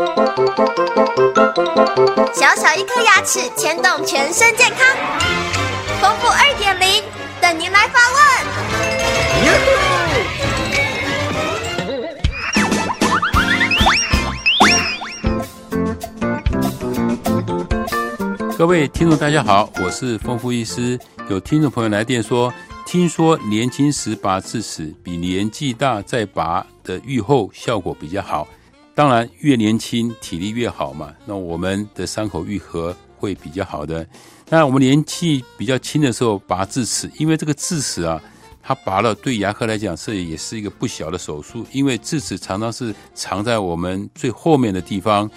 小小一颗牙齿牵动全身健康，丰富二点零等您来发问。各位听众，大家好，我是丰富医师。有听众朋友来电说，听说年轻时拔智齿比年纪大再拔的愈后效果比较好。当然，越年轻体力越好嘛，那我们的伤口愈合会比较好的。那我们年纪比较轻的时候拔智齿，因为这个智齿啊，它拔了对牙科来讲，是也是一个不小的手术，因为智齿常常是藏在我们最后面的地方。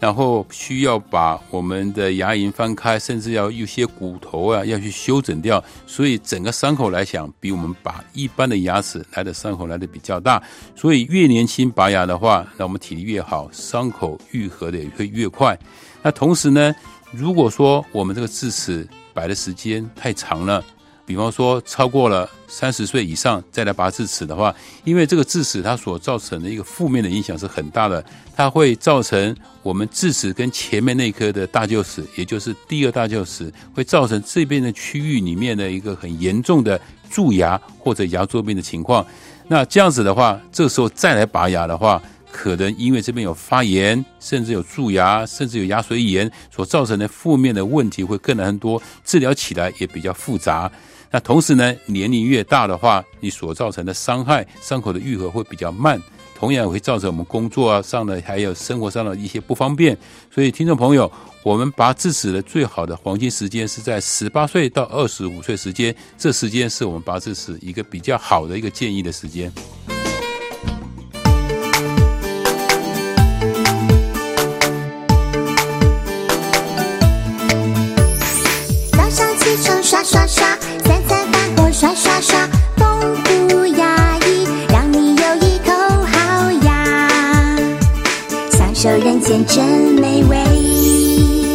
然后需要把我们的牙龈翻开，甚至要有些骨头啊要去修整掉，所以整个伤口来讲，比我们把一般的牙齿来的伤口来的比较大。所以越年轻拔牙的话，那我们体力越好，伤口愈合的也会越快。那同时呢，如果说我们这个智齿摆的时间太长了，比方说超过了三十岁以上再来拔智齿的话，因为这个智齿它所造成的一个负面的影响是很大的，它会造成我们智齿跟前面那颗的大臼齿，也就是第二大臼齿，会造成这边的区域里面的一个很严重的蛀牙或者牙周病的情况。那这样子的话，这时候再来拔牙的话，可能因为这边有发炎，甚至有蛀牙，甚至有牙髓炎所造成的负面的问题会更难多，治疗起来也比较复杂。那同时呢，年龄越大的话，你所造成的伤害、伤口的愈合会比较慢，同样也会造成我们工作啊上的还有生活上的一些不方便。所以，听众朋友，我们拔智齿的最好的黄金时间是在十八岁到二十五岁时间，这时间是我们拔智齿一个比较好的一个建议的时间。刷刷刷，丰富牙医，让你有一口好牙，享受人间真美味。